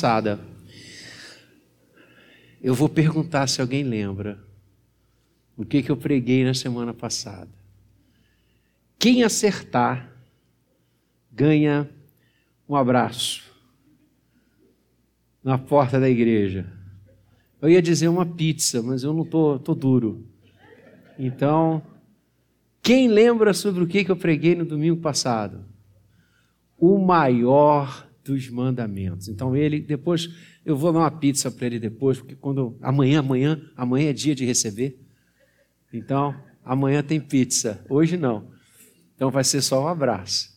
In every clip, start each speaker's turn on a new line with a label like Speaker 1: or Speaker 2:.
Speaker 1: passada. Eu vou perguntar se alguém lembra o que, que eu preguei na semana passada. Quem acertar ganha um abraço na porta da igreja. Eu ia dizer uma pizza, mas eu não tô, tô duro. Então, quem lembra sobre o que, que eu preguei no domingo passado? O maior dos mandamentos. Então ele depois eu vou dar uma pizza para ele depois, porque quando amanhã, amanhã, amanhã é dia de receber. Então, amanhã tem pizza, hoje não. Então vai ser só um abraço.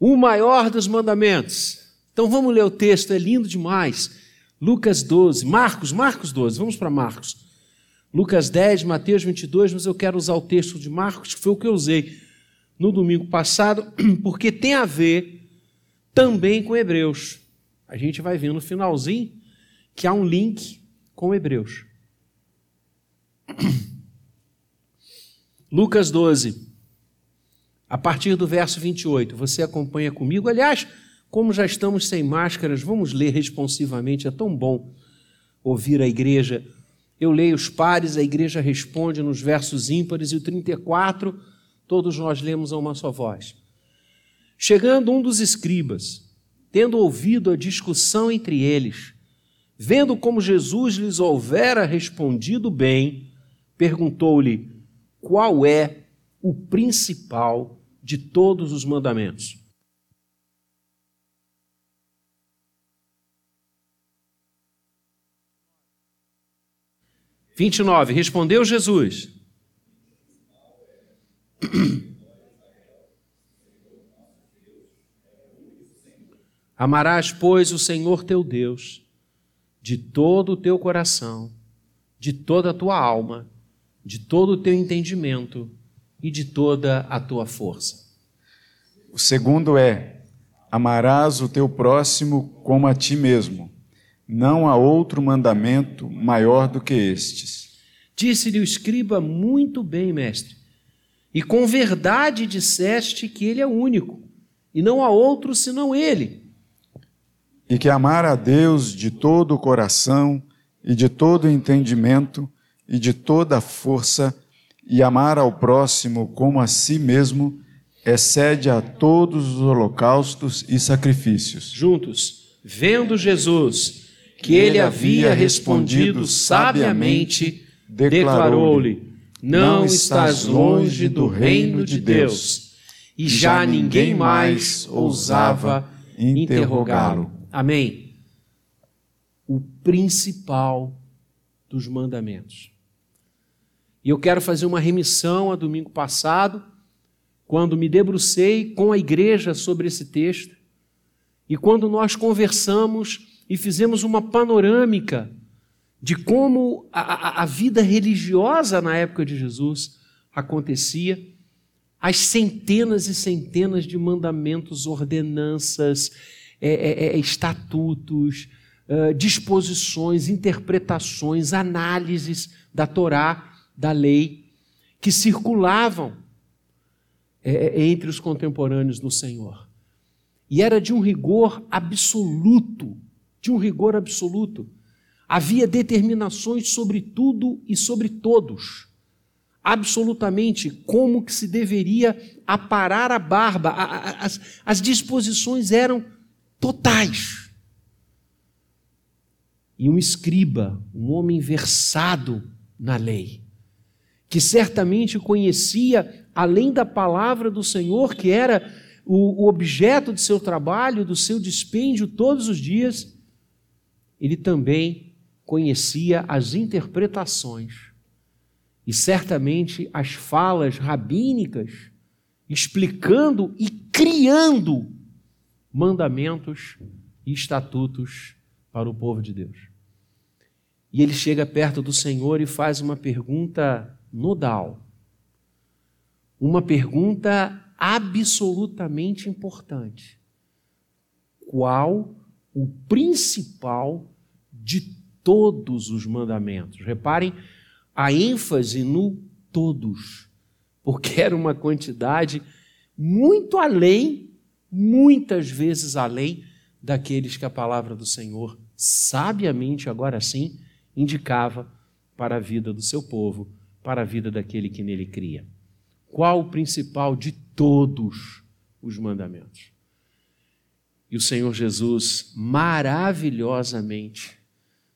Speaker 1: O maior dos mandamentos. Então vamos ler o texto, é lindo demais. Lucas 12, Marcos, Marcos 12, vamos para Marcos. Lucas 10, Mateus 22, mas eu quero usar o texto de Marcos, que foi o que eu usei no domingo passado, porque tem a ver também com Hebreus. A gente vai ver no finalzinho que há um link com Hebreus. Lucas 12, a partir do verso 28. Você acompanha comigo. Aliás, como já estamos sem máscaras, vamos ler responsivamente. É tão bom ouvir a igreja. Eu leio os pares, a igreja responde nos versos ímpares, e o 34, todos nós lemos a uma só voz. Chegando um dos escribas, tendo ouvido a discussão entre eles, vendo como Jesus lhes houvera respondido bem, perguntou-lhe: qual é o principal de todos os mandamentos? Vinte e nove. Respondeu Jesus. Amarás, pois, o Senhor teu Deus de todo o teu coração, de toda a tua alma, de todo o teu entendimento e de toda a tua força.
Speaker 2: O segundo é: amarás o teu próximo como a ti mesmo. Não há outro mandamento maior do que estes.
Speaker 1: Disse-lhe o escriba: Muito bem, mestre. E com verdade disseste que ele é único, e não há outro senão ele
Speaker 2: e que amar a Deus de todo o coração e de todo o entendimento e de toda a força e amar ao próximo como a si mesmo excede a todos os holocaustos e sacrifícios.
Speaker 1: Juntos, vendo Jesus que ele havia respondido sabiamente, declarou-lhe: Não estás longe do reino de Deus. E já ninguém mais ousava interrogá-lo. Amém? O principal dos mandamentos. E eu quero fazer uma remissão a domingo passado, quando me debrucei com a igreja sobre esse texto, e quando nós conversamos e fizemos uma panorâmica de como a, a, a vida religiosa na época de Jesus acontecia, as centenas e centenas de mandamentos, ordenanças, é, é, é, estatutos, uh, disposições, interpretações, análises da Torá, da lei, que circulavam é, entre os contemporâneos do Senhor. E era de um rigor absoluto, de um rigor absoluto. Havia determinações sobre tudo e sobre todos. Absolutamente como que se deveria aparar a barba. As, as disposições eram totais. E um escriba, um homem versado na lei, que certamente conhecia, além da palavra do Senhor, que era o, objeto de seu trabalho, do seu dispêndio todos os dias, ele também conhecia as interpretações e certamente as falas rabínicas, explicando e criando mandamentos e estatutos para o povo de Deus. E ele chega perto do Senhor e faz uma pergunta nodal, uma pergunta absolutamente importante: qual o principal de todos os mandamentos? Reparem a ênfase no todos, porque era uma quantidade muito além muitas vezes além daqueles que a palavra do Senhor, sabiamente, agora sim, indicava para a vida do seu povo, para a vida daquele que nele cria. Qual o principal de todos os mandamentos? E o Senhor Jesus maravilhosamente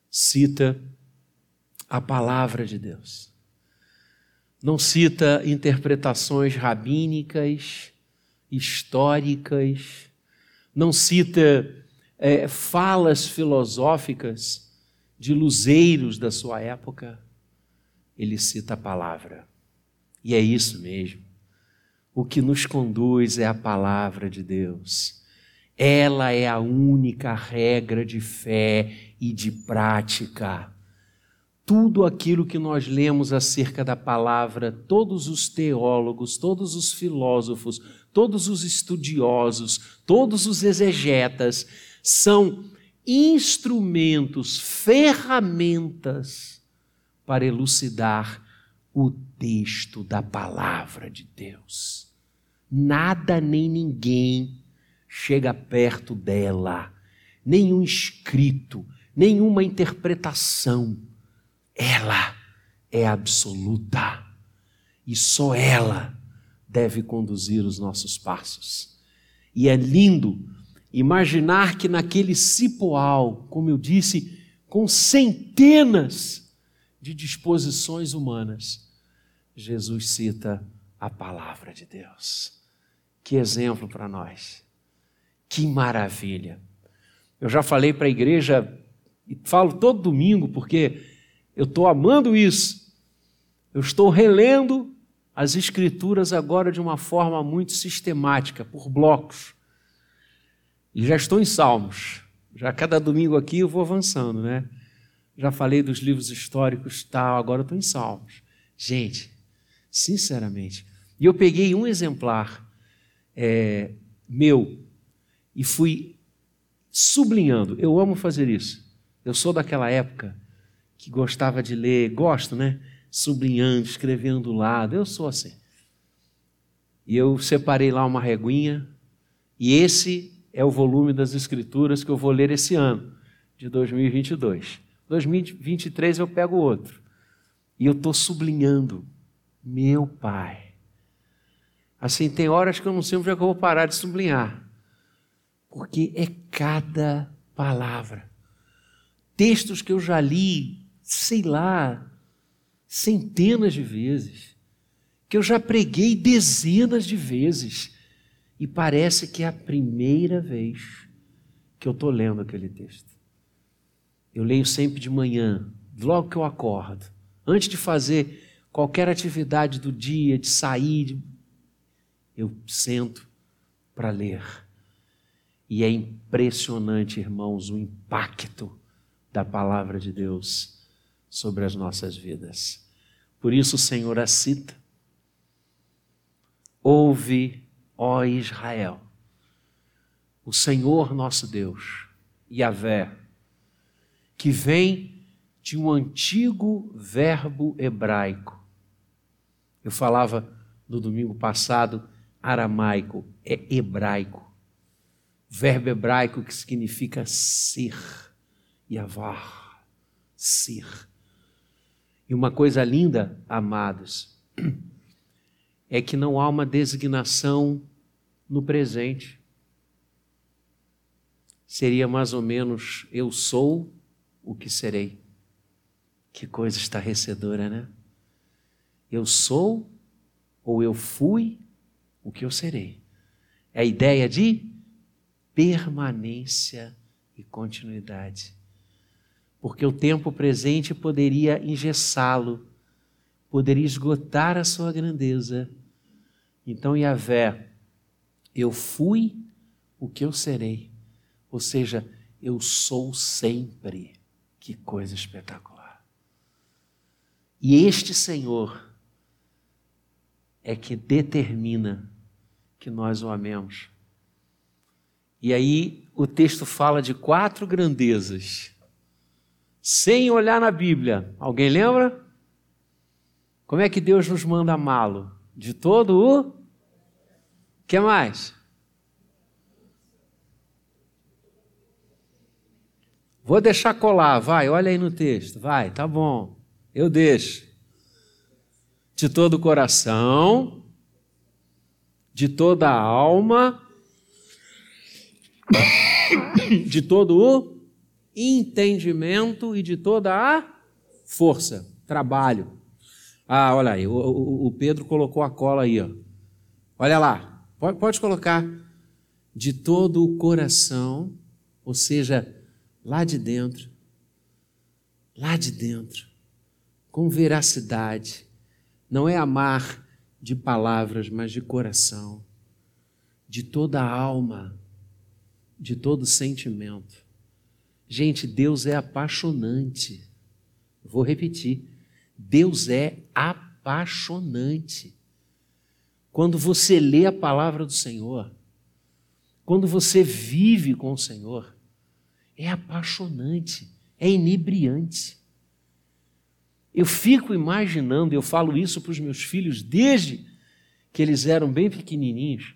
Speaker 1: cita a palavra de Deus. Não cita interpretações rabínicas, históricas, não cita é, falas filosóficas de luzeiros da sua época. Ele cita a palavra. E é isso mesmo. O que nos conduz é a palavra de Deus. Ela é a única regra de fé e de prática. Tudo aquilo que nós lemos acerca da palavra, todos os teólogos, todos os filósofos, todos os estudiosos, todos os exegetas, são instrumentos, ferramentas para elucidar o texto da palavra de Deus. Nada nem ninguém chega perto dela, nenhum escrito, nenhuma interpretação. Ela é absoluta e só ela deve conduzir os nossos passos. E é lindo imaginar que naquele cipoal, como eu disse, com centenas de disposições humanas, Jesus cita a palavra de Deus. Que exemplo para nós. Que maravilha. Eu já falei para a igreja, e falo todo domingo, porque eu estou amando isso. Eu estou relendo as Escrituras agora de uma forma muito sistemática, por blocos. E já estou em Salmos. Já cada domingo aqui eu vou avançando, né? Já falei dos livros históricos, tal, agora estou em Salmos. Gente, sinceramente. E eu peguei um exemplar é, meu e fui sublinhando. Eu amo fazer isso. Eu sou daquela época que gostava de ler, gosto, né? Sublinhando, escrevendo do lado. Eu sou assim. E eu separei lá uma reguinha, e esse é o volume das Escrituras que eu vou ler esse ano, de 2022. 2023 eu pego outro. E eu estou sublinhando meu Pai. Assim, tem horas que eu não sei onde é que eu vou parar de sublinhar, porque é cada palavra. Textos que eu já li, sei lá, centenas de vezes, que eu já preguei dezenas de vezes, e parece que é a primeira vez que eu estou lendo aquele texto. Eu leio sempre de manhã, logo que eu acordo, antes de fazer qualquer atividade do dia, de sair, eu sento para ler. E é impressionante, irmãos, o impacto da palavra de Deus sobre as nossas vidas. Por isso o Senhor a cita. Ouve, ó Israel, o Senhor nosso Deus, Yahvé, que vem de um antigo verbo hebraico eu falava no domingo passado aramaico, é hebraico. Verbo hebraico que significa ser, yavar, ser. E uma coisa linda, amados, é que não há uma designação no presente. Seria mais ou menos eu sou o que serei. Que coisa estarrecedora, né? Eu sou ou eu fui o que eu serei. É a ideia de permanência e continuidade. Porque o tempo presente poderia engessá-lo, poderia esgotar a sua grandeza. Então, Yahvé, eu fui o que eu serei. Ou seja, eu sou sempre. Que coisa espetacular. E este Senhor é que determina que nós o amemos. E aí o texto fala de quatro grandezas, sem olhar na Bíblia. Alguém lembra? Como é que Deus nos manda amá-lo? De todo o. que mais? Vou deixar colar, vai, olha aí no texto, vai, tá bom, eu deixo. De todo o coração, de toda a alma, de todo o entendimento e de toda a força, trabalho. Ah, olha aí, o, o, o Pedro colocou a cola aí, ó. Olha lá, pode, pode colocar. De todo o coração, ou seja, lá de dentro, lá de dentro, com veracidade. Não é amar de palavras, mas de coração, de toda a alma, de todo sentimento. Gente, Deus é apaixonante. Vou repetir. Deus é apaixonante. Quando você lê a palavra do Senhor, quando você vive com o Senhor, é apaixonante, é inebriante. Eu fico imaginando, eu falo isso para os meus filhos desde que eles eram bem pequenininhos,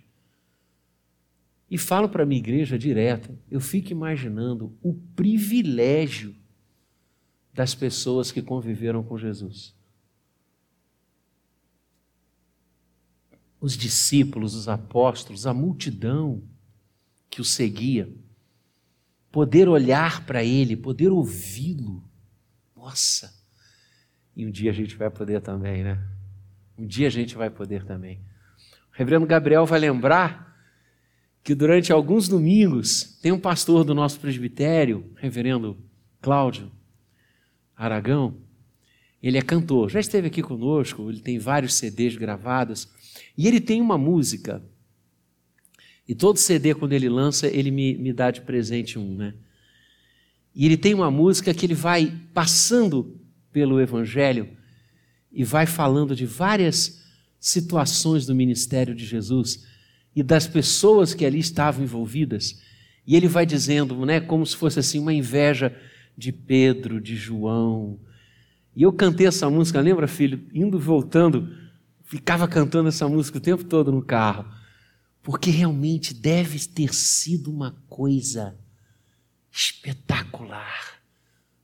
Speaker 1: e falo para a minha igreja direto, eu fico imaginando o privilégio das pessoas que conviveram com Jesus. Os discípulos, os apóstolos, a multidão que o seguia poder olhar para Ele, poder ouvi-lo. Nossa! E um dia a gente vai poder também, né? Um dia a gente vai poder também. O reverendo Gabriel vai lembrar que durante alguns domingos tem um pastor do nosso presbitério, reverendo Cláudio Aragão, ele é cantor, já esteve aqui conosco, ele tem vários CDs gravados, e ele tem uma música. E todo CD, quando ele lança, ele me, me dá de presente um, né? E ele tem uma música que ele vai passando pelo Evangelho e vai falando de várias situações do ministério de Jesus e das pessoas que ali estavam envolvidas. E ele vai dizendo, né, como se fosse assim uma inveja de Pedro, de João. E eu cantei essa música, lembra, filho? Indo voltando, ficava cantando essa música o tempo todo no carro porque realmente deve ter sido uma coisa espetacular.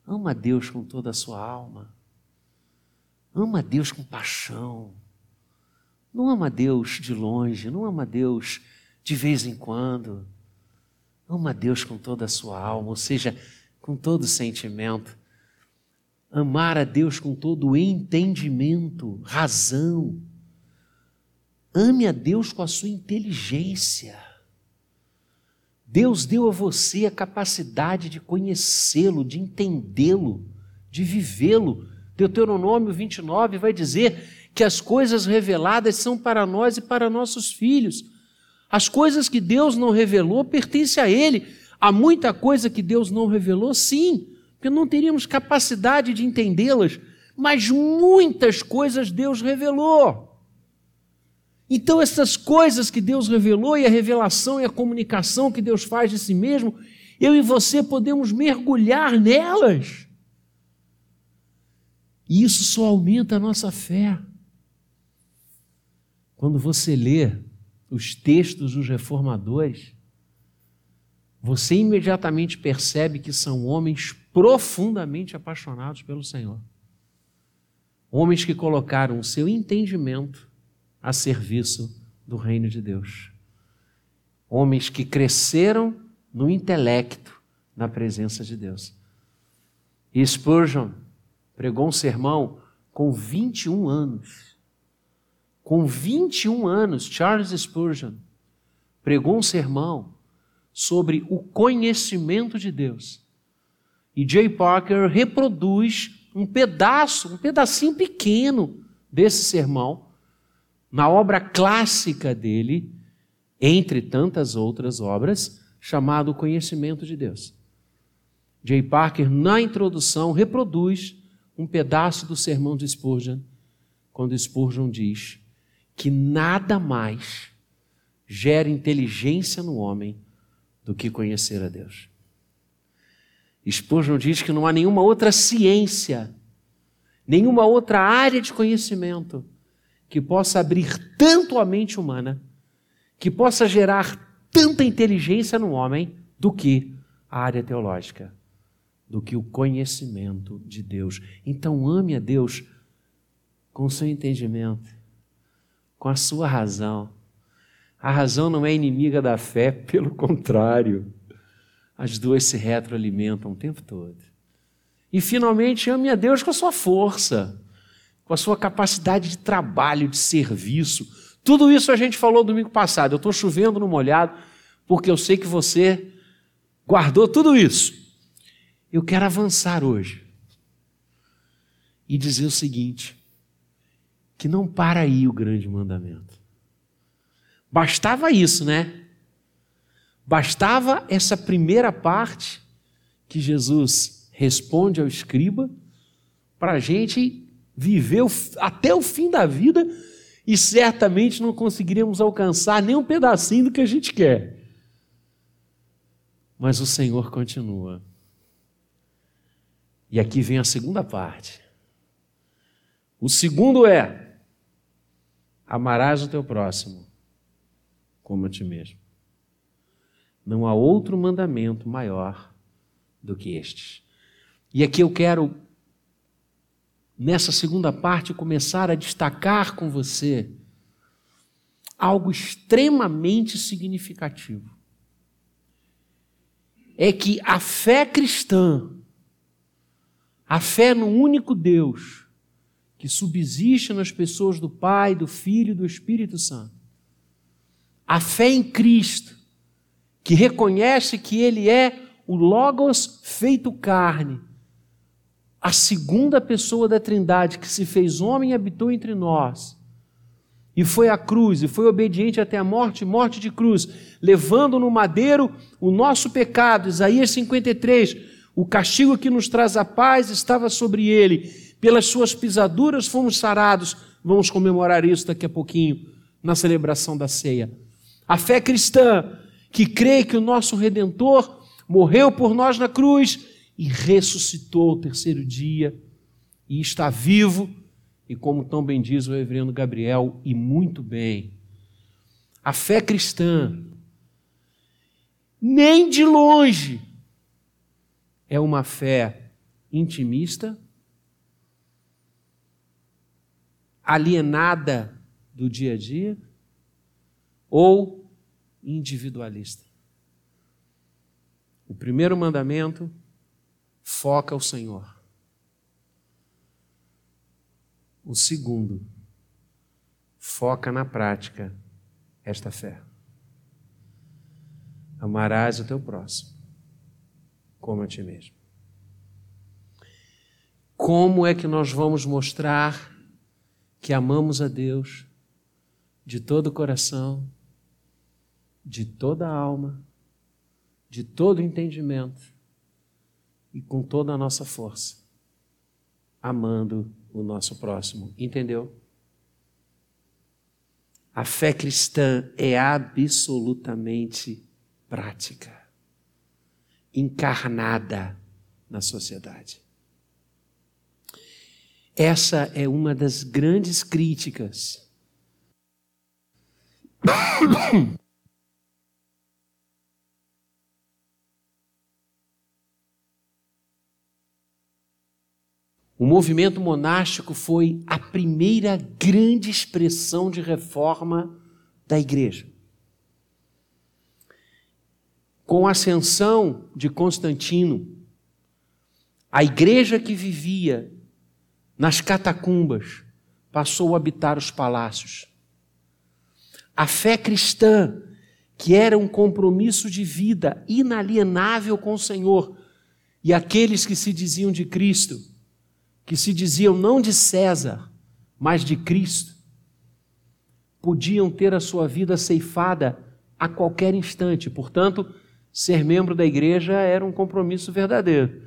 Speaker 1: Ama Deus com toda a sua alma. Ama Deus com paixão. Não ama Deus de longe, não ama Deus de vez em quando. Ama Deus com toda a sua alma, ou seja, com todo o sentimento. Amar a Deus com todo o entendimento, razão Ame a Deus com a sua inteligência. Deus deu a você a capacidade de conhecê-lo, de entendê-lo, de vivê-lo. Deuteronômio 29 vai dizer que as coisas reveladas são para nós e para nossos filhos. As coisas que Deus não revelou pertencem a Ele. Há muita coisa que Deus não revelou, sim, porque não teríamos capacidade de entendê-las, mas muitas coisas Deus revelou. Então, essas coisas que Deus revelou, e a revelação e a comunicação que Deus faz de si mesmo, eu e você podemos mergulhar nelas. E isso só aumenta a nossa fé. Quando você lê os textos dos reformadores, você imediatamente percebe que são homens profundamente apaixonados pelo Senhor. Homens que colocaram o seu entendimento a serviço do reino de Deus. Homens que cresceram no intelecto, na presença de Deus. E Spurgeon pregou um sermão com 21 anos. Com 21 anos, Charles Spurgeon pregou um sermão sobre o conhecimento de Deus. E Jay Parker reproduz um pedaço, um pedacinho pequeno desse sermão na obra clássica dele, entre tantas outras obras, chamado Conhecimento de Deus. Jay Parker, na introdução, reproduz um pedaço do sermão de Spurgeon, quando Spurgeon diz que nada mais gera inteligência no homem do que conhecer a Deus. Spurgeon diz que não há nenhuma outra ciência, nenhuma outra área de conhecimento que possa abrir tanto a mente humana, que possa gerar tanta inteligência no homem, do que a área teológica. do que o conhecimento de Deus. Então ame a Deus com seu entendimento, com a sua razão. A razão não é inimiga da fé, pelo contrário. As duas se retroalimentam o tempo todo. E finalmente ame a Deus com a sua força, com a sua capacidade de trabalho, de serviço. Tudo isso a gente falou domingo passado. Eu estou chovendo no molhado, porque eu sei que você guardou tudo isso. Eu quero avançar hoje e dizer o seguinte: que não para aí o grande mandamento. Bastava isso, né? Bastava essa primeira parte que Jesus responde ao escriba para a gente viver até o fim da vida e certamente não conseguiríamos alcançar nem um pedacinho do que a gente quer. Mas o Senhor continua. E aqui vem a segunda parte. O segundo é: amarás o teu próximo como a ti mesmo. Não há outro mandamento maior do que estes. E aqui eu quero, nessa segunda parte, começar a destacar com você algo extremamente significativo. É que a fé cristã a fé no único Deus que subsiste nas pessoas do Pai, do Filho e do Espírito Santo. A fé em Cristo, que reconhece que Ele é o Logos feito carne, a segunda pessoa da Trindade que se fez homem e habitou entre nós, e foi à cruz, e foi obediente até a morte morte de cruz, levando no madeiro o nosso pecado. Isaías 53 o castigo que nos traz a paz estava sobre ele. Pelas suas pisaduras fomos sarados. Vamos comemorar isso daqui a pouquinho, na celebração da ceia. A fé cristã, que crê que o nosso redentor morreu por nós na cruz e ressuscitou o terceiro dia e está vivo, e como tão bem diz o reverendo Gabriel, e muito bem. A fé cristã, nem de longe, é uma fé intimista, alienada do dia a dia ou individualista. O primeiro mandamento foca o Senhor. O segundo foca na prática esta fé. Amarás o teu próximo como a ti mesmo. Como é que nós vamos mostrar que amamos a Deus de todo o coração, de toda a alma, de todo o entendimento e com toda a nossa força, amando o nosso próximo? Entendeu? A fé cristã é absolutamente prática encarnada na sociedade. Essa é uma das grandes críticas. O movimento monástico foi a primeira grande expressão de reforma da igreja com a ascensão de Constantino, a igreja que vivia nas catacumbas passou a habitar os palácios. A fé cristã, que era um compromisso de vida inalienável com o Senhor, e aqueles que se diziam de Cristo, que se diziam não de César, mas de Cristo, podiam ter a sua vida ceifada a qualquer instante. Portanto, ser membro da igreja era um compromisso verdadeiro.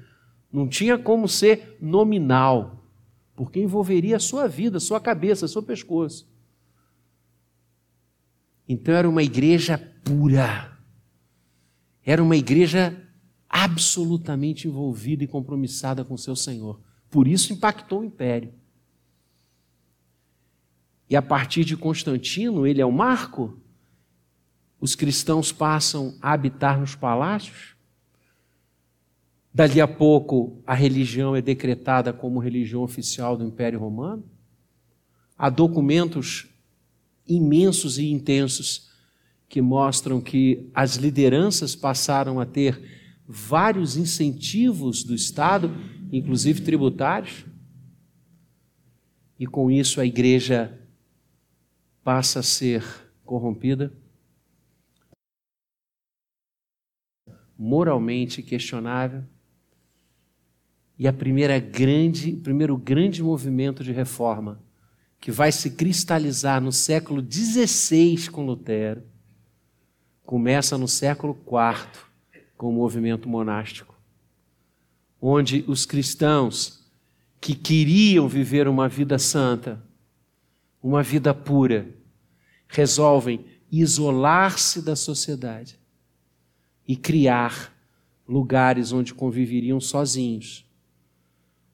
Speaker 1: Não tinha como ser nominal, porque envolveria a sua vida, a sua cabeça, seu pescoço. Então era uma igreja pura. Era uma igreja absolutamente envolvida e compromissada com seu Senhor. Por isso impactou o império. E a partir de Constantino, ele é o marco os cristãos passam a habitar nos palácios, Dali a pouco, a religião é decretada como religião oficial do Império Romano. Há documentos imensos e intensos que mostram que as lideranças passaram a ter vários incentivos do Estado, inclusive tributários, e com isso a igreja passa a ser corrompida, moralmente questionável. E a primeira grande, primeiro grande movimento de reforma que vai se cristalizar no século XVI com Lutero, começa no século IV com o movimento monástico, onde os cristãos que queriam viver uma vida santa, uma vida pura, resolvem isolar-se da sociedade e criar lugares onde conviveriam sozinhos,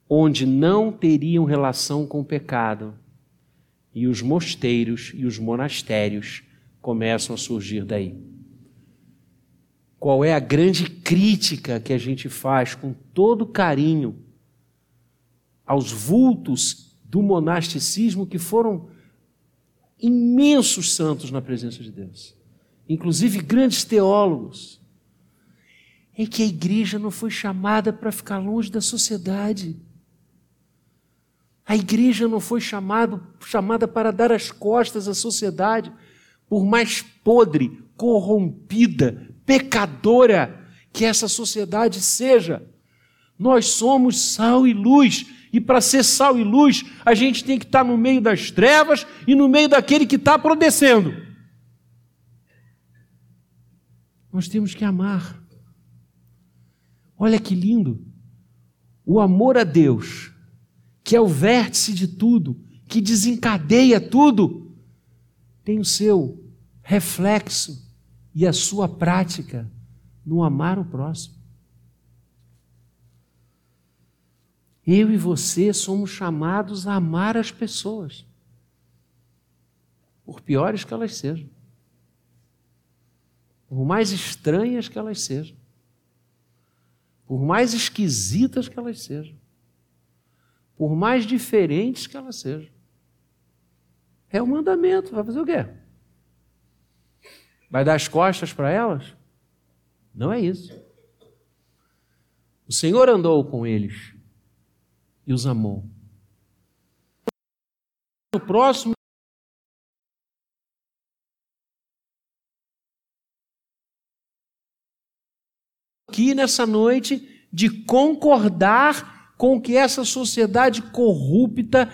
Speaker 1: onde não teriam relação com o pecado. E os mosteiros e os monastérios começam a surgir daí. Qual é a grande crítica que a gente faz com todo carinho aos vultos do monasticismo que foram imensos santos na presença de Deus, inclusive grandes teólogos, é que a igreja não foi chamada para ficar longe da sociedade. A igreja não foi chamado, chamada para dar as costas à sociedade, por mais podre, corrompida, pecadora que essa sociedade seja. Nós somos sal e luz, e para ser sal e luz, a gente tem que estar no meio das trevas e no meio daquele que está produzindo. Nós temos que amar. Olha que lindo. O amor a Deus, que é o vértice de tudo, que desencadeia tudo, tem o seu reflexo e a sua prática no amar o próximo. Eu e você somos chamados a amar as pessoas, por piores que elas sejam, por mais estranhas que elas sejam, por mais esquisitas que elas sejam, por mais diferentes que elas sejam. É o mandamento, vai fazer o quê? Vai dar as costas para elas? Não é isso. O Senhor andou com eles e os amou. O próximo aqui nessa noite de concordar com que essa sociedade corrupta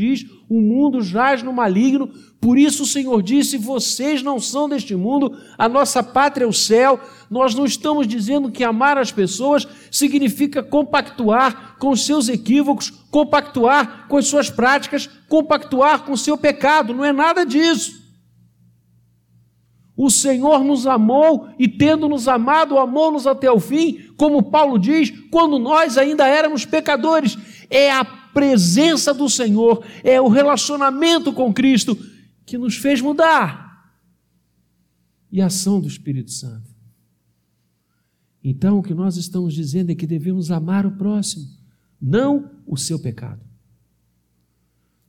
Speaker 1: diz: o mundo jaz no maligno, por isso o Senhor disse: vocês não são deste mundo, a nossa pátria é o céu. Nós não estamos dizendo que amar as pessoas significa compactuar com os seus equívocos, compactuar com as suas práticas, compactuar com o seu pecado, não é nada disso. O Senhor nos amou e, tendo nos amado, amou-nos até o fim, como Paulo diz, quando nós ainda éramos pecadores. É a presença do Senhor, é o relacionamento com Cristo que nos fez mudar. E a ação do Espírito Santo. Então, o que nós estamos dizendo é que devemos amar o próximo, não o seu pecado.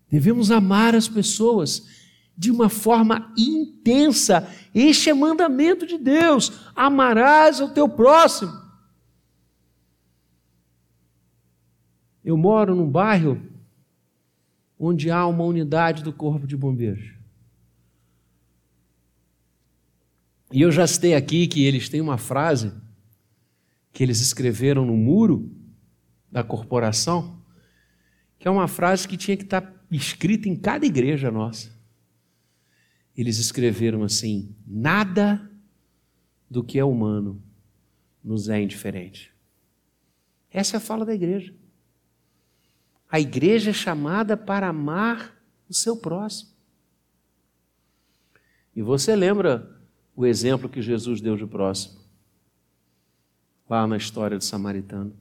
Speaker 1: Devemos amar as pessoas de uma forma intensa. Este é mandamento de Deus: amarás o teu próximo. Eu moro num bairro onde há uma unidade do Corpo de Bombeiros. E eu já citei aqui que eles têm uma frase que eles escreveram no muro da corporação, que é uma frase que tinha que estar escrita em cada igreja nossa. Eles escreveram assim: nada do que é humano nos é indiferente. Essa é a fala da igreja. A igreja é chamada para amar o seu próximo. E você lembra o exemplo que Jesus deu de próximo? Lá na história do samaritano.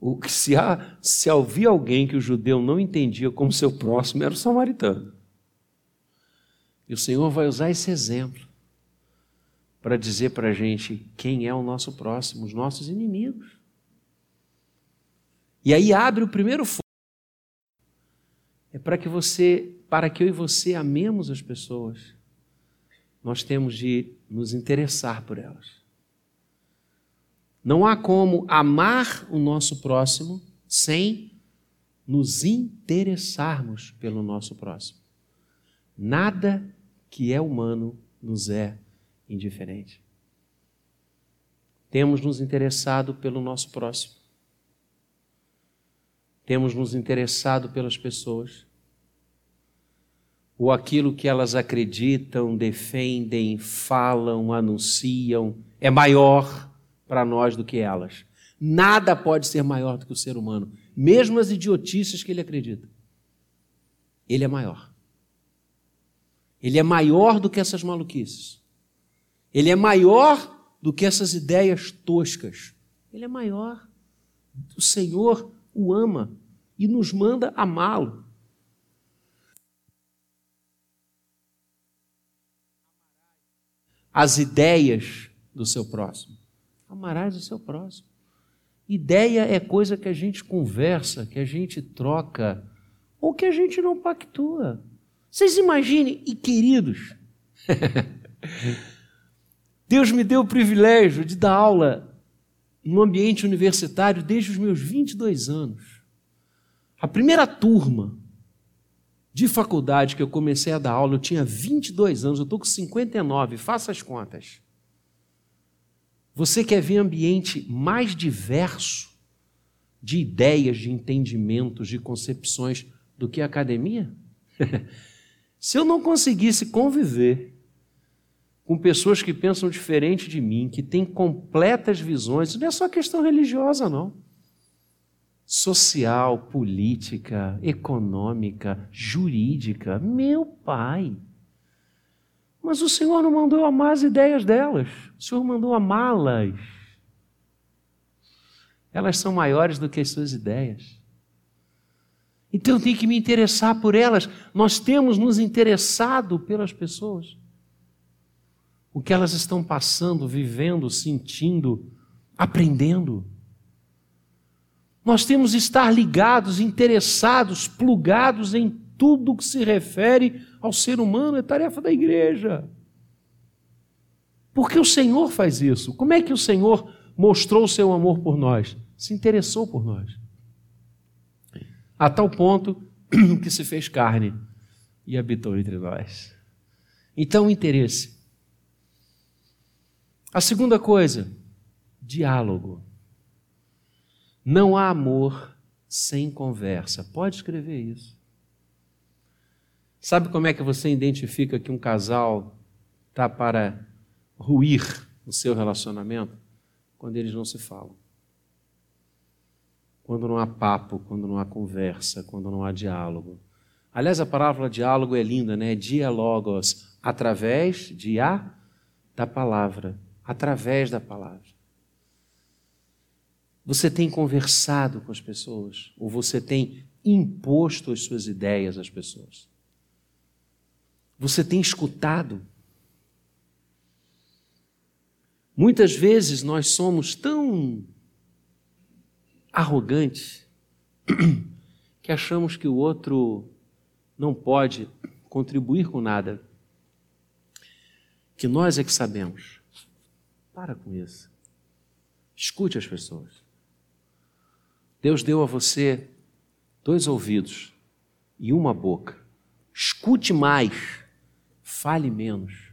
Speaker 1: O, se, há, se havia alguém que o judeu não entendia como seu próximo, era o samaritano. E o Senhor vai usar esse exemplo para dizer para a gente quem é o nosso próximo, os nossos inimigos. E aí abre o primeiro foco. É para que você, para que eu e você amemos as pessoas, nós temos de nos interessar por elas. Não há como amar o nosso próximo sem nos interessarmos pelo nosso próximo. Nada que é humano nos é indiferente. Temos nos interessado pelo nosso próximo. Temos nos interessado pelas pessoas. Ou aquilo que elas acreditam, defendem, falam, anunciam, é maior para nós do que elas. Nada pode ser maior do que o ser humano, mesmo as idiotices que ele acredita. Ele é maior. Ele é maior do que essas maluquices. Ele é maior do que essas ideias toscas. Ele é maior. O Senhor o ama e nos manda amá-lo. As ideias do seu próximo. Amarás o seu próximo. Ideia é coisa que a gente conversa, que a gente troca, ou que a gente não pactua. Vocês imaginem, e queridos, Deus me deu o privilégio de dar aula no ambiente universitário desde os meus 22 anos. A primeira turma de faculdade que eu comecei a dar aula, eu tinha 22 anos, eu estou com 59, faça as contas. Você quer ver ambiente mais diverso de ideias, de entendimentos, de concepções do que a academia? Se eu não conseguisse conviver com pessoas que pensam diferente de mim, que têm completas visões. Não é só questão religiosa, não. Social, política, econômica, jurídica. Meu pai. Mas o Senhor não mandou amar as ideias delas, o Senhor mandou amá-las. Elas são maiores do que as suas ideias. Então eu tenho que me interessar por elas. Nós temos nos interessado pelas pessoas o que elas estão passando, vivendo, sentindo, aprendendo. Nós temos de estar ligados, interessados, plugados em tudo que se refere ao ser humano, é tarefa da igreja. Porque o Senhor faz isso. Como é que o Senhor mostrou o seu amor por nós? Se interessou por nós. A tal ponto que se fez carne e habitou entre nós. Então, o interesse a segunda coisa, diálogo. Não há amor sem conversa. Pode escrever isso. Sabe como é que você identifica que um casal está para ruir o seu relacionamento? Quando eles não se falam. Quando não há papo, quando não há conversa, quando não há diálogo. Aliás, a palavra diálogo é linda, né? Dialogos, através de a da palavra através da palavra. Você tem conversado com as pessoas ou você tem imposto as suas ideias às pessoas? Você tem escutado? Muitas vezes nós somos tão arrogantes que achamos que o outro não pode contribuir com nada, que nós é que sabemos. Para com isso. Escute as pessoas. Deus deu a você dois ouvidos e uma boca. Escute mais, fale menos.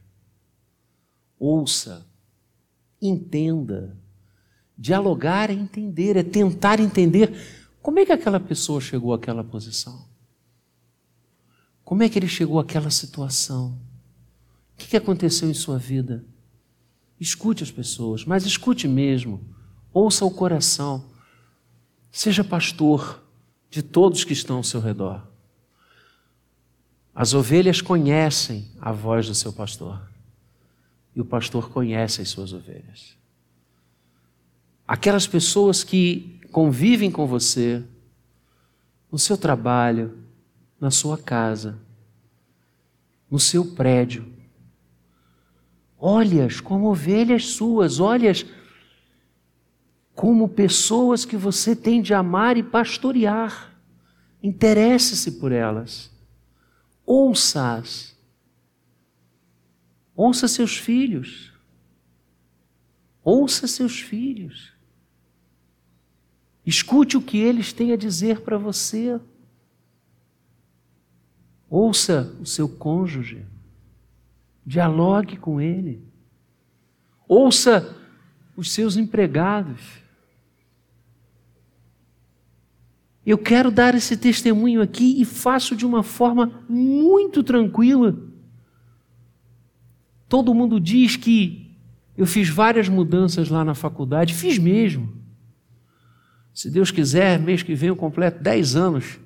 Speaker 1: Ouça, entenda. Dialogar é entender, é tentar entender como é que aquela pessoa chegou àquela posição. Como é que ele chegou àquela situação? O que aconteceu em sua vida? Escute as pessoas, mas escute mesmo. Ouça o coração. Seja pastor de todos que estão ao seu redor. As ovelhas conhecem a voz do seu pastor. E o pastor conhece as suas ovelhas. Aquelas pessoas que convivem com você, no seu trabalho, na sua casa, no seu prédio, Olhe-as como ovelhas suas, olhe-as como pessoas que você tem de amar e pastorear. Interesse-se por elas. Ouça-as. Ouça seus filhos. Ouça seus filhos. Escute o que eles têm a dizer para você. Ouça o seu cônjuge. Dialogue com ele. Ouça os seus empregados. Eu quero dar esse testemunho aqui e faço de uma forma muito tranquila. Todo mundo diz que eu fiz várias mudanças lá na faculdade, fiz mesmo. Se Deus quiser, mês que vem eu completo 10 anos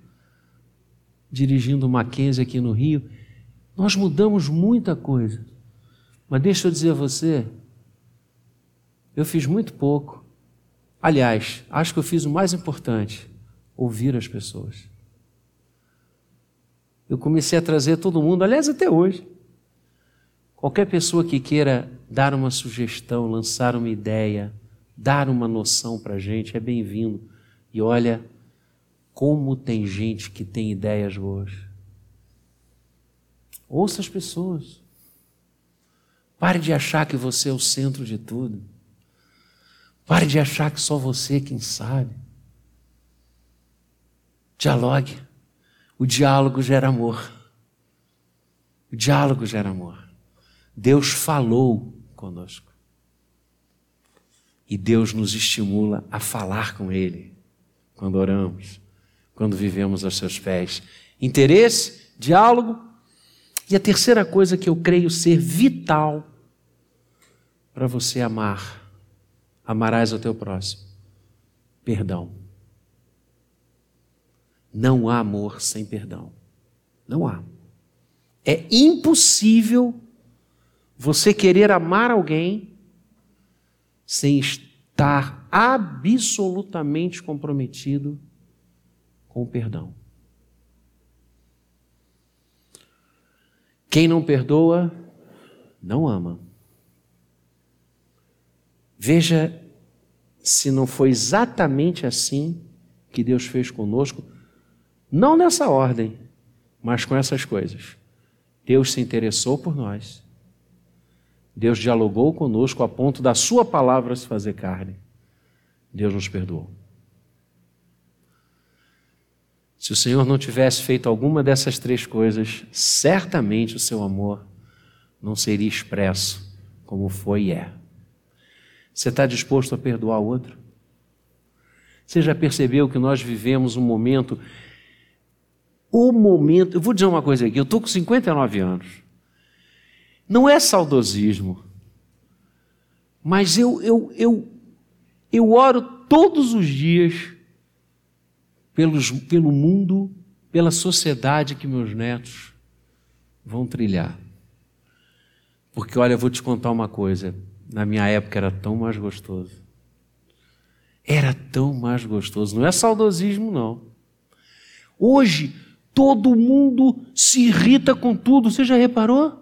Speaker 1: dirigindo o Mackenzie aqui no Rio. Nós mudamos muita coisa. Mas deixa eu dizer a você, eu fiz muito pouco. Aliás, acho que eu fiz o mais importante ouvir as pessoas. Eu comecei a trazer todo mundo, aliás, até hoje. Qualquer pessoa que queira dar uma sugestão, lançar uma ideia, dar uma noção para a gente, é bem-vindo. E olha como tem gente que tem ideias boas. Ouça as pessoas. Pare de achar que você é o centro de tudo. Pare de achar que só você é quem sabe. Dialogue. O diálogo gera amor. O diálogo gera amor. Deus falou conosco. E Deus nos estimula a falar com Ele quando oramos, quando vivemos aos seus pés. Interesse, diálogo. E a terceira coisa que eu creio ser vital para você amar, amarás ao teu próximo: perdão. Não há amor sem perdão. Não há. É impossível você querer amar alguém sem estar absolutamente comprometido com o perdão. Quem não perdoa, não ama. Veja se não foi exatamente assim que Deus fez conosco não nessa ordem, mas com essas coisas. Deus se interessou por nós. Deus dialogou conosco a ponto da Sua palavra se fazer carne. Deus nos perdoou. Se o Senhor não tivesse feito alguma dessas três coisas, certamente o seu amor não seria expresso como foi e é. Você está disposto a perdoar o outro? Você já percebeu que nós vivemos um momento o momento. Eu vou dizer uma coisa aqui: eu estou com 59 anos. Não é saudosismo, mas eu, eu, eu, eu oro todos os dias pelos, pelo mundo, pela sociedade que meus netos vão trilhar. Porque, olha, eu vou te contar uma coisa: na minha época era tão mais gostoso. Era tão mais gostoso. Não é saudosismo, não. Hoje, Todo mundo se irrita com tudo, você já reparou?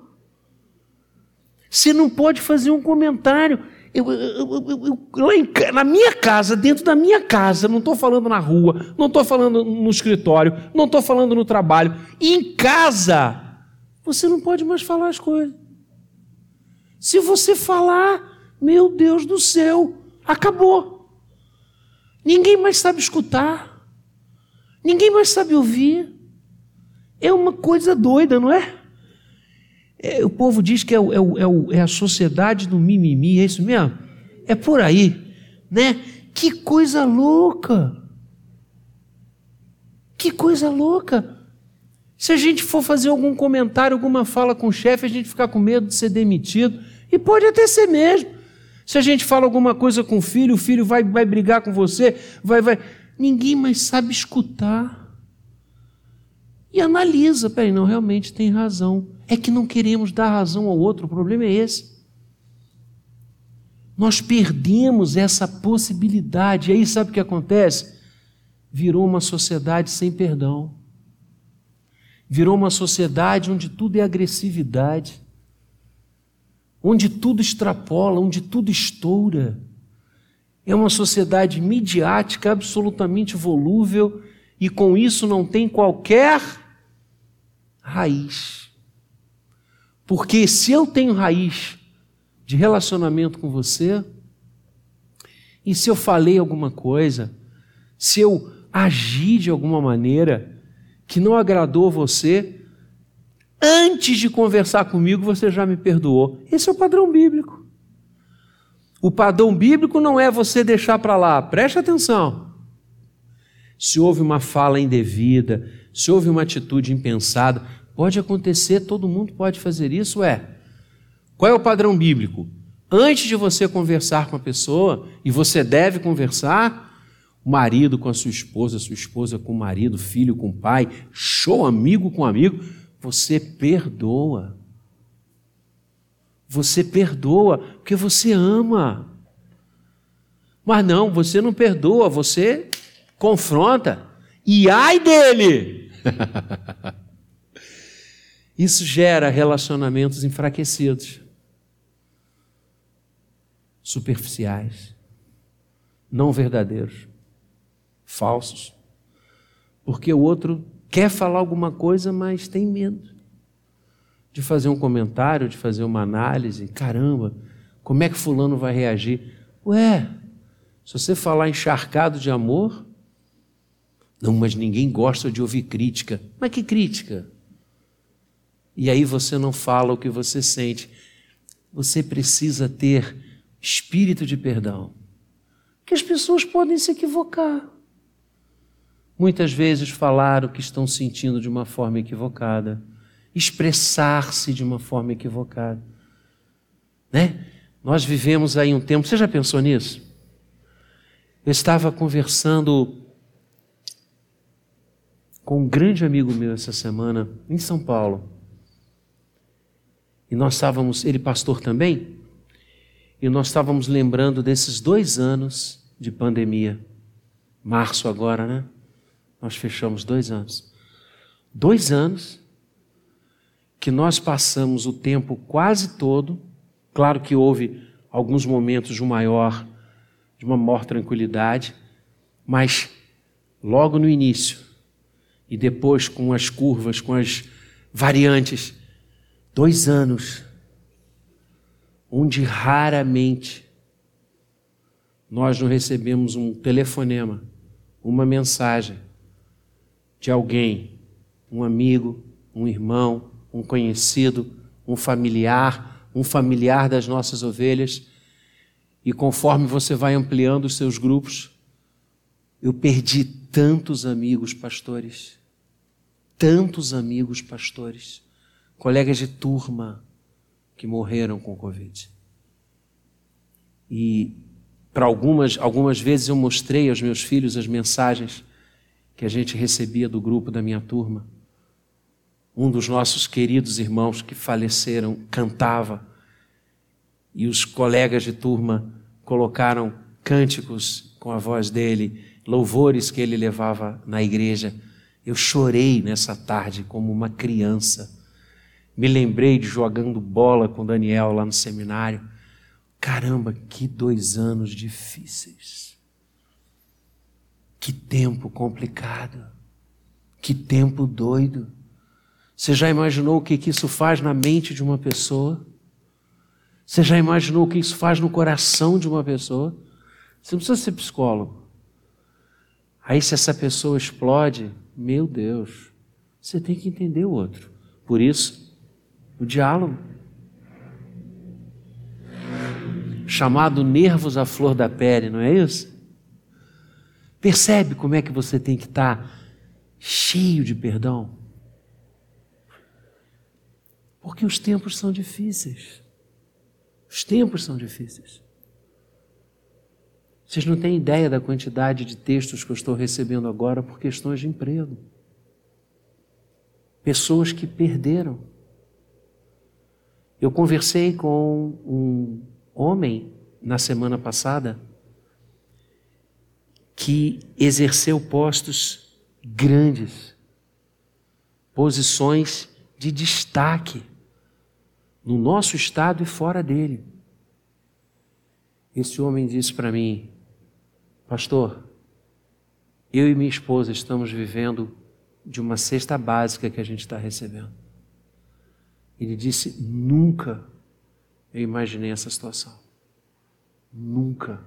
Speaker 1: Você não pode fazer um comentário. Eu, eu, eu, em, na minha casa, dentro da minha casa, não estou falando na rua, não estou falando no escritório, não estou falando no trabalho. Em casa, você não pode mais falar as coisas. Se você falar, meu Deus do céu, acabou. Ninguém mais sabe escutar, ninguém mais sabe ouvir. É uma coisa doida, não é? É o povo diz que é, é, o, é, a sociedade do mimimi, é isso mesmo? É por aí, né? Que coisa louca! Que coisa louca! Se a gente for fazer algum comentário, alguma fala com o chefe, a gente ficar com medo de ser demitido, e pode até ser mesmo. Se a gente fala alguma coisa com o filho, o filho vai, vai brigar com você, vai, vai. Ninguém mais sabe escutar e analisa, peraí, não, realmente tem razão. É que não queremos dar razão ao outro, o problema é esse. Nós perdemos essa possibilidade. E aí sabe o que acontece? Virou uma sociedade sem perdão. Virou uma sociedade onde tudo é agressividade. onde tudo extrapola, onde tudo estoura. É uma sociedade midiática, absolutamente volúvel, e com isso não tem qualquer raiz. Porque se eu tenho raiz de relacionamento com você, e se eu falei alguma coisa, se eu agi de alguma maneira que não agradou você, antes de conversar comigo você já me perdoou. Esse é o padrão bíblico. O padrão bíblico não é você deixar para lá, preste atenção. Se houve uma fala indevida, se houve uma atitude impensada, pode acontecer, todo mundo pode fazer isso, é. Qual é o padrão bíblico? Antes de você conversar com a pessoa, e você deve conversar, o marido com a sua esposa, sua esposa com o marido, filho com o pai, show amigo com amigo, você perdoa. Você perdoa porque você ama. Mas não, você não perdoa, você confronta. E ai dele! Isso gera relacionamentos enfraquecidos, superficiais, não verdadeiros, falsos. Porque o outro quer falar alguma coisa, mas tem medo de fazer um comentário, de fazer uma análise. Caramba, como é que Fulano vai reagir? Ué, se você falar encharcado de amor, não, mas ninguém gosta de ouvir crítica. Mas que crítica? E aí você não fala o que você sente. Você precisa ter espírito de perdão. Que as pessoas podem se equivocar. Muitas vezes falar o que estão sentindo de uma forma equivocada, expressar-se de uma forma equivocada. Né? Nós vivemos aí um tempo, você já pensou nisso? Eu estava conversando com um grande amigo meu essa semana, em São Paulo. E nós estávamos, ele pastor também, e nós estávamos lembrando desses dois anos de pandemia. Março agora, né? Nós fechamos dois anos. Dois anos que nós passamos o tempo quase todo. Claro que houve alguns momentos de maior, de uma maior tranquilidade, mas logo no início e depois com as curvas, com as variantes, dois anos, onde raramente nós não recebemos um telefonema, uma mensagem de alguém, um amigo, um irmão, um conhecido, um familiar, um familiar das nossas ovelhas. E conforme você vai ampliando os seus grupos, eu perdi tantos amigos pastores, tantos amigos pastores, colegas de turma que morreram com Covid. E para algumas, algumas vezes eu mostrei aos meus filhos as mensagens que a gente recebia do grupo da minha turma. Um dos nossos queridos irmãos que faleceram cantava e os colegas de turma colocaram cânticos com a voz dele, louvores que ele levava na igreja. Eu chorei nessa tarde como uma criança. Me lembrei de jogando bola com Daniel lá no seminário. Caramba, que dois anos difíceis. Que tempo complicado. Que tempo doido. Você já imaginou o que, isso faz na mente de uma pessoa? Você já imaginou o que isso faz no coração de uma pessoa? Você não precisa ser psicólogo. Aí, se essa pessoa explode, meu Deus, você tem que entender o outro. Por isso, o diálogo. Chamado nervos à flor da pele, não é isso? Percebe como é que você tem que estar cheio de perdão? Porque os tempos são difíceis. Os tempos são difíceis. Vocês não têm ideia da quantidade de textos que eu estou recebendo agora por questões de emprego. Pessoas que perderam. Eu conversei com um homem na semana passada que exerceu postos grandes, posições de destaque no nosso estado e fora dele. Esse homem disse para mim, pastor, eu e minha esposa estamos vivendo de uma cesta básica que a gente está recebendo. Ele disse: nunca eu imaginei essa situação. Nunca.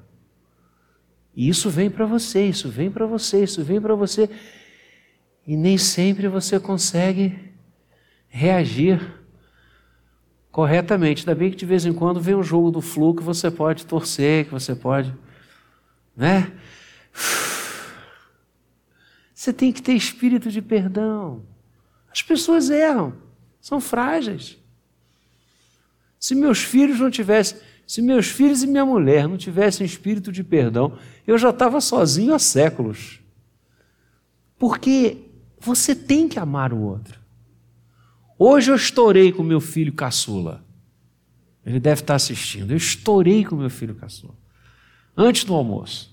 Speaker 1: E isso vem para você, isso vem para você, isso vem para você. E nem sempre você consegue reagir corretamente. Ainda bem que de vez em quando vem um jogo do flu que você pode torcer, que você pode, né? Você tem que ter espírito de perdão. As pessoas erram, são frágeis. Se meus filhos não tivessem, se meus filhos e minha mulher não tivessem espírito de perdão, eu já estava sozinho há séculos. Porque você tem que amar o outro. Hoje eu estourei com meu filho caçula. Ele deve estar assistindo. Eu estourei com meu filho caçula. Antes do almoço.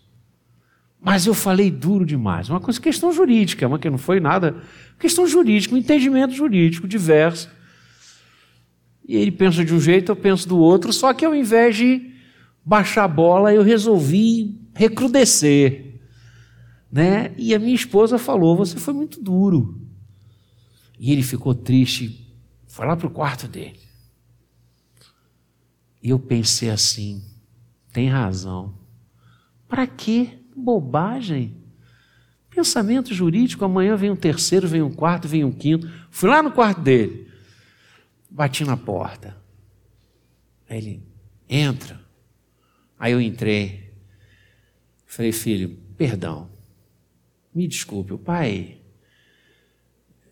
Speaker 1: Mas eu falei duro demais. Uma coisa, questão jurídica, uma que não foi nada. Questão jurídica, um entendimento jurídico diverso. E ele pensa de um jeito, eu penso do outro, só que ao invés de baixar a bola, eu resolvi recrudescer. Né? E a minha esposa falou: Você foi muito duro. E ele ficou triste, foi lá para o quarto dele. E eu pensei assim: tem razão. Para que bobagem? Pensamento jurídico, amanhã vem um terceiro, vem um quarto, vem um quinto. Fui lá no quarto dele. Bati na porta. Aí ele, entra. Aí eu entrei. Falei, filho, perdão. Me desculpe, o pai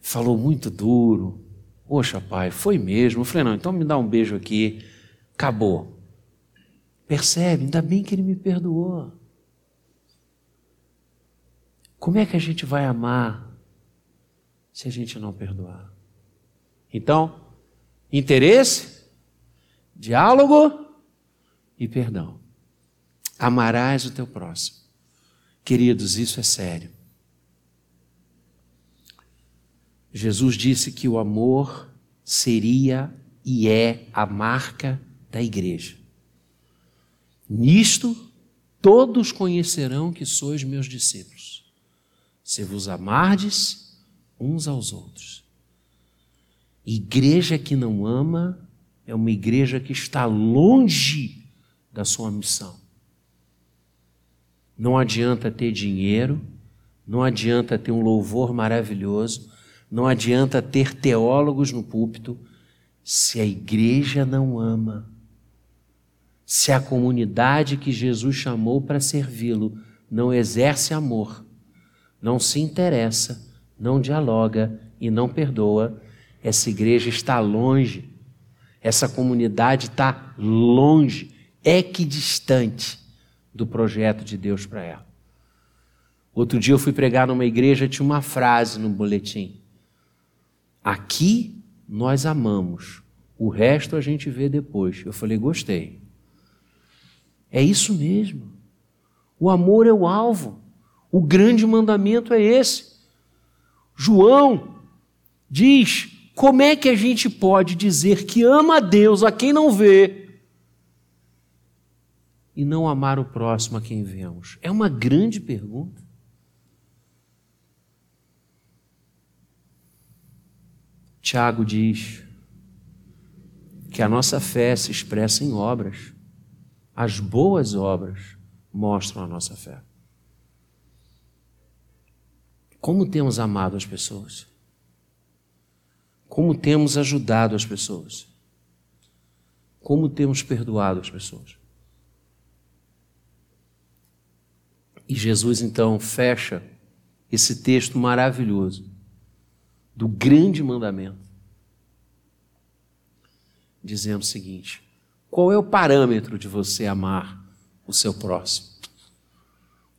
Speaker 1: falou muito duro. Poxa, pai, foi mesmo. Eu falei, não, então me dá um beijo aqui. Acabou. Percebe? Ainda bem que ele me perdoou. Como é que a gente vai amar se a gente não perdoar? Então, Interesse, diálogo e perdão. Amarás o teu próximo. Queridos, isso é sério. Jesus disse que o amor seria e é a marca da igreja. Nisto todos conhecerão que sois meus discípulos, se vos amardes uns aos outros. Igreja que não ama é uma igreja que está longe da sua missão. Não adianta ter dinheiro, não adianta ter um louvor maravilhoso, não adianta ter teólogos no púlpito, se a igreja não ama, se a comunidade que Jesus chamou para servi-lo não exerce amor, não se interessa, não dialoga e não perdoa, essa igreja está longe, essa comunidade está longe, equidistante do projeto de Deus para ela. Outro dia eu fui pregar numa igreja, tinha uma frase no boletim: Aqui nós amamos, o resto a gente vê depois. Eu falei, gostei. É isso mesmo. O amor é o alvo. O grande mandamento é esse. João diz como é que a gente pode dizer que ama a Deus a quem não vê e não amar o próximo a quem vemos? É uma grande pergunta. Tiago diz que a nossa fé se expressa em obras. As boas obras mostram a nossa fé. Como temos amado as pessoas? Como temos ajudado as pessoas? Como temos perdoado as pessoas? E Jesus então fecha esse texto maravilhoso do grande mandamento, dizendo o seguinte: qual é o parâmetro de você amar o seu próximo?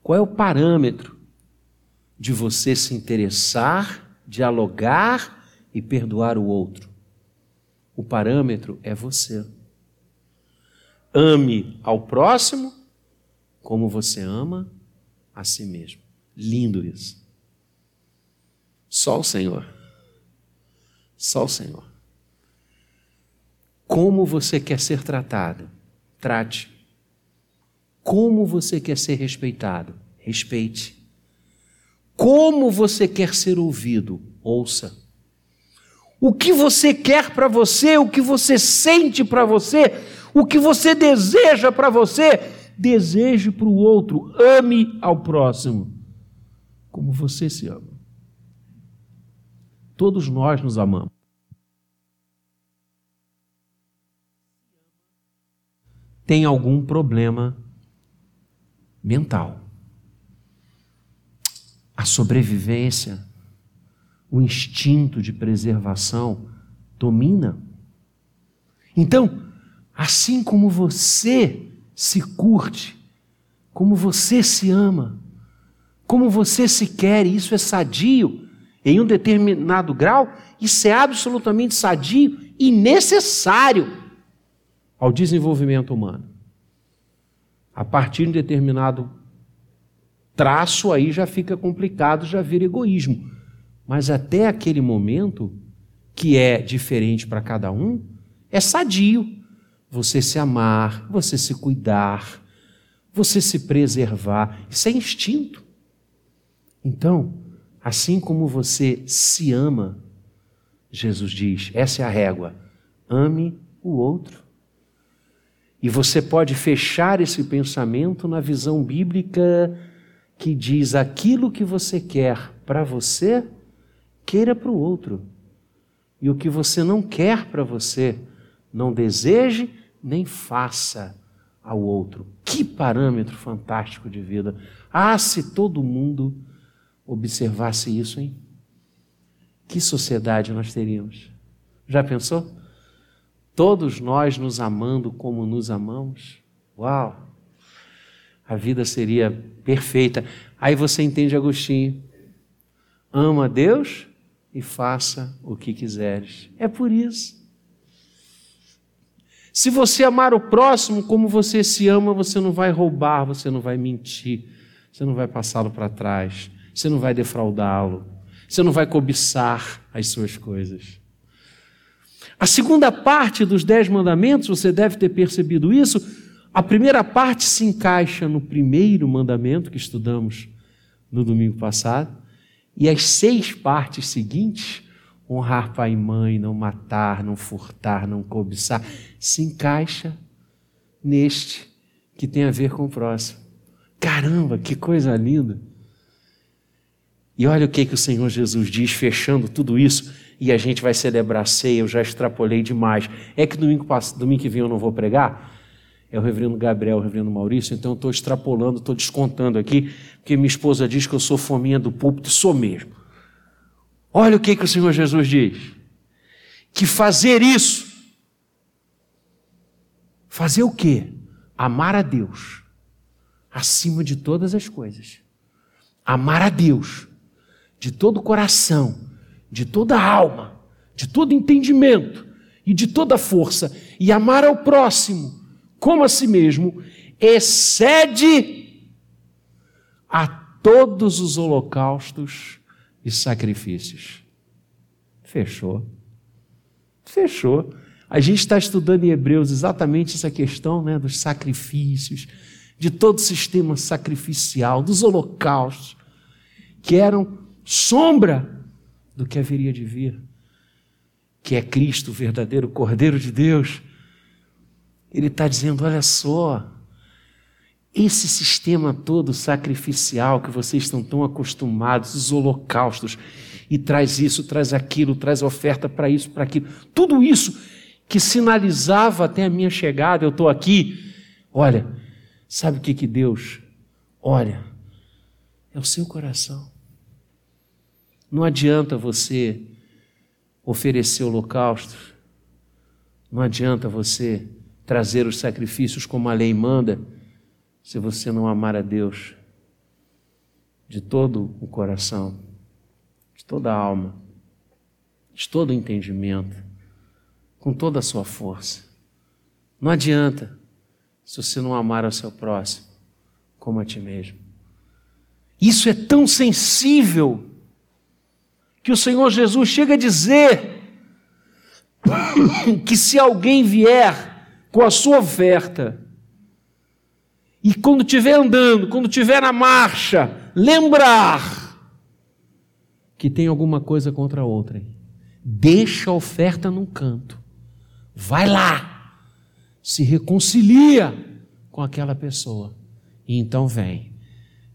Speaker 1: Qual é o parâmetro de você se interessar, dialogar e perdoar o outro. O parâmetro é você. Ame ao próximo como você ama a si mesmo. Lindo isso. Só o Senhor. Só o Senhor. Como você quer ser tratado? Trate. Como você quer ser respeitado? Respeite. Como você quer ser ouvido? Ouça. O que você quer para você, o que você sente para você, o que você deseja para você, deseje para o outro. Ame ao próximo como você se ama. Todos nós nos amamos. Tem algum problema mental. Sobrevivência, o instinto de preservação domina. Então, assim como você se curte, como você se ama, como você se quer, isso é sadio em um determinado grau, isso é absolutamente sadio e necessário ao desenvolvimento humano. A partir de um determinado traço, aí já fica complicado, já vira egoísmo. Mas até aquele momento, que é diferente para cada um, é sadio. Você se amar, você se cuidar, você se preservar. Isso é instinto. Então, assim como você se ama, Jesus diz, essa é a régua: ame o outro. E você pode fechar esse pensamento na visão bíblica que diz: aquilo que você quer para você, queira para o outro. E o que você não quer para você, não deseje nem faça ao outro. Que parâmetro fantástico de vida! Ah, se todo mundo observasse isso, hein? Que sociedade nós teríamos? Já pensou? todos nós nos amando como nos amamos, uau! A vida seria perfeita. Aí você entende Agostinho. Ama a Deus e faça o que quiseres. É por isso. Se você amar o próximo como você se ama, você não vai roubar, você não vai mentir, você não vai passá-lo para trás, você não vai defraudá-lo, você não vai cobiçar as suas coisas. A segunda parte dos Dez Mandamentos, você deve ter percebido isso. A primeira parte se encaixa no primeiro mandamento que estudamos no domingo passado, e as seis partes seguintes, honrar pai e mãe, não matar, não furtar, não cobiçar, se encaixa neste que tem a ver com o próximo. Caramba, que coisa linda! E olha o que, que o Senhor Jesus diz, fechando tudo isso e a gente vai celebrar ceia, eu já extrapolei demais. É que domingo, domingo que vem eu não vou pregar? É o reverendo Gabriel, o reverendo Maurício, então estou extrapolando, estou descontando aqui, porque minha esposa diz que eu sou fominha do púlpito, sou mesmo. Olha o que, que o Senhor Jesus diz: que fazer isso, fazer o quê? Amar a Deus acima de todas as coisas. Amar a Deus de todo o coração, de toda a alma, de todo entendimento e de toda força, e amar ao próximo como a si mesmo, excede a todos os holocaustos e sacrifícios. Fechou. Fechou. A gente está estudando em Hebreus exatamente essa questão né, dos sacrifícios, de todo o sistema sacrificial, dos holocaustos, que eram sombra do que haveria de vir, que é Cristo, o verdadeiro Cordeiro de Deus. Ele está dizendo: olha só, esse sistema todo sacrificial que vocês estão tão acostumados, os holocaustos, e traz isso, traz aquilo, traz oferta para isso, para aquilo, tudo isso que sinalizava até a minha chegada, eu estou aqui. Olha, sabe o que, que Deus olha? É o seu coração. Não adianta você oferecer holocausto, não adianta você trazer os sacrifícios como a lei manda, se você não amar a Deus de todo o coração, de toda a alma, de todo o entendimento, com toda a sua força. Não adianta se você não amar ao seu próximo como a ti mesmo. Isso é tão sensível que o Senhor Jesus chega a dizer que se alguém vier com a sua oferta, e quando estiver andando, quando estiver na marcha, lembrar que tem alguma coisa contra a outra, deixa a oferta num canto, vai lá, se reconcilia com aquela pessoa, e então vem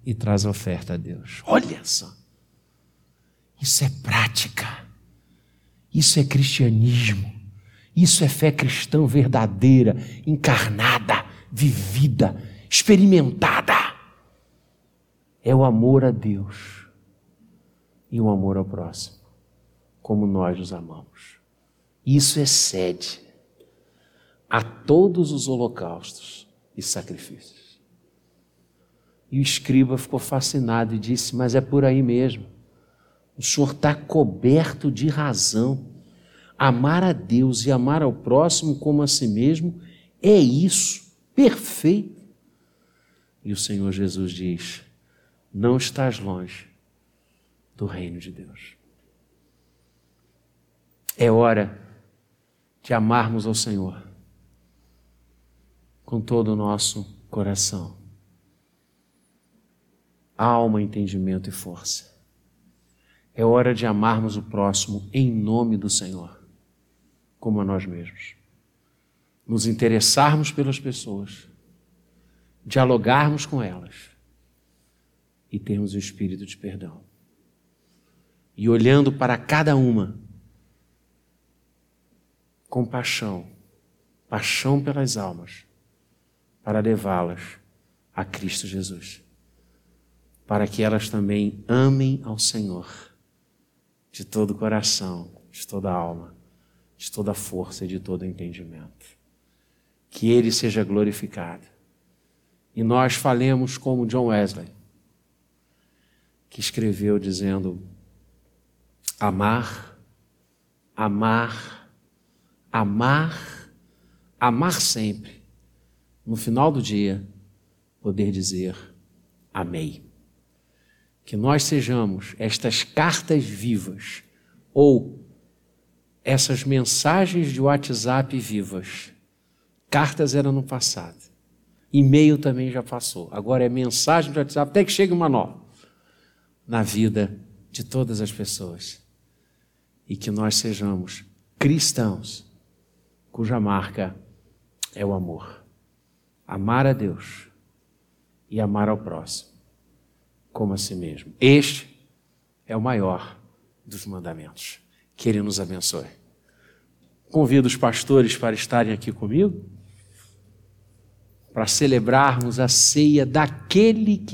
Speaker 1: e traz a oferta a Deus. Olha só, isso é prática, isso é cristianismo, isso é fé cristã verdadeira, encarnada, vivida experimentada. É o amor a Deus e o amor ao próximo, como nós nos amamos. Isso excede a todos os holocaustos e sacrifícios. E o escriba ficou fascinado e disse: Mas é por aí mesmo. O senhor está coberto de razão. Amar a Deus e amar ao próximo como a si mesmo é isso, perfeito. E o Senhor Jesus diz: Não estás longe do reino de Deus. É hora de amarmos ao Senhor com todo o nosso coração, alma, entendimento e força. É hora de amarmos o próximo em nome do Senhor, como a nós mesmos. Nos interessarmos pelas pessoas dialogarmos com elas e termos o espírito de perdão. E olhando para cada uma com paixão, paixão pelas almas, para levá-las a Cristo Jesus, para que elas também amem ao Senhor de todo o coração, de toda a alma, de toda força e de todo entendimento. Que Ele seja glorificado e nós falemos como John Wesley, que escreveu dizendo: amar, amar, amar, amar sempre. No final do dia, poder dizer: Amei. Que nós sejamos estas cartas vivas ou essas mensagens de WhatsApp vivas. Cartas eram no passado e-mail também já passou. Agora é mensagem do WhatsApp, até que chegue uma nova na vida de todas as pessoas. E que nós sejamos cristãos, cuja marca é o amor. Amar a Deus e amar ao próximo, como a si mesmo. Este é o maior dos mandamentos. Que Ele nos abençoe. Convido os pastores para estarem aqui comigo para celebrarmos a ceia daquele que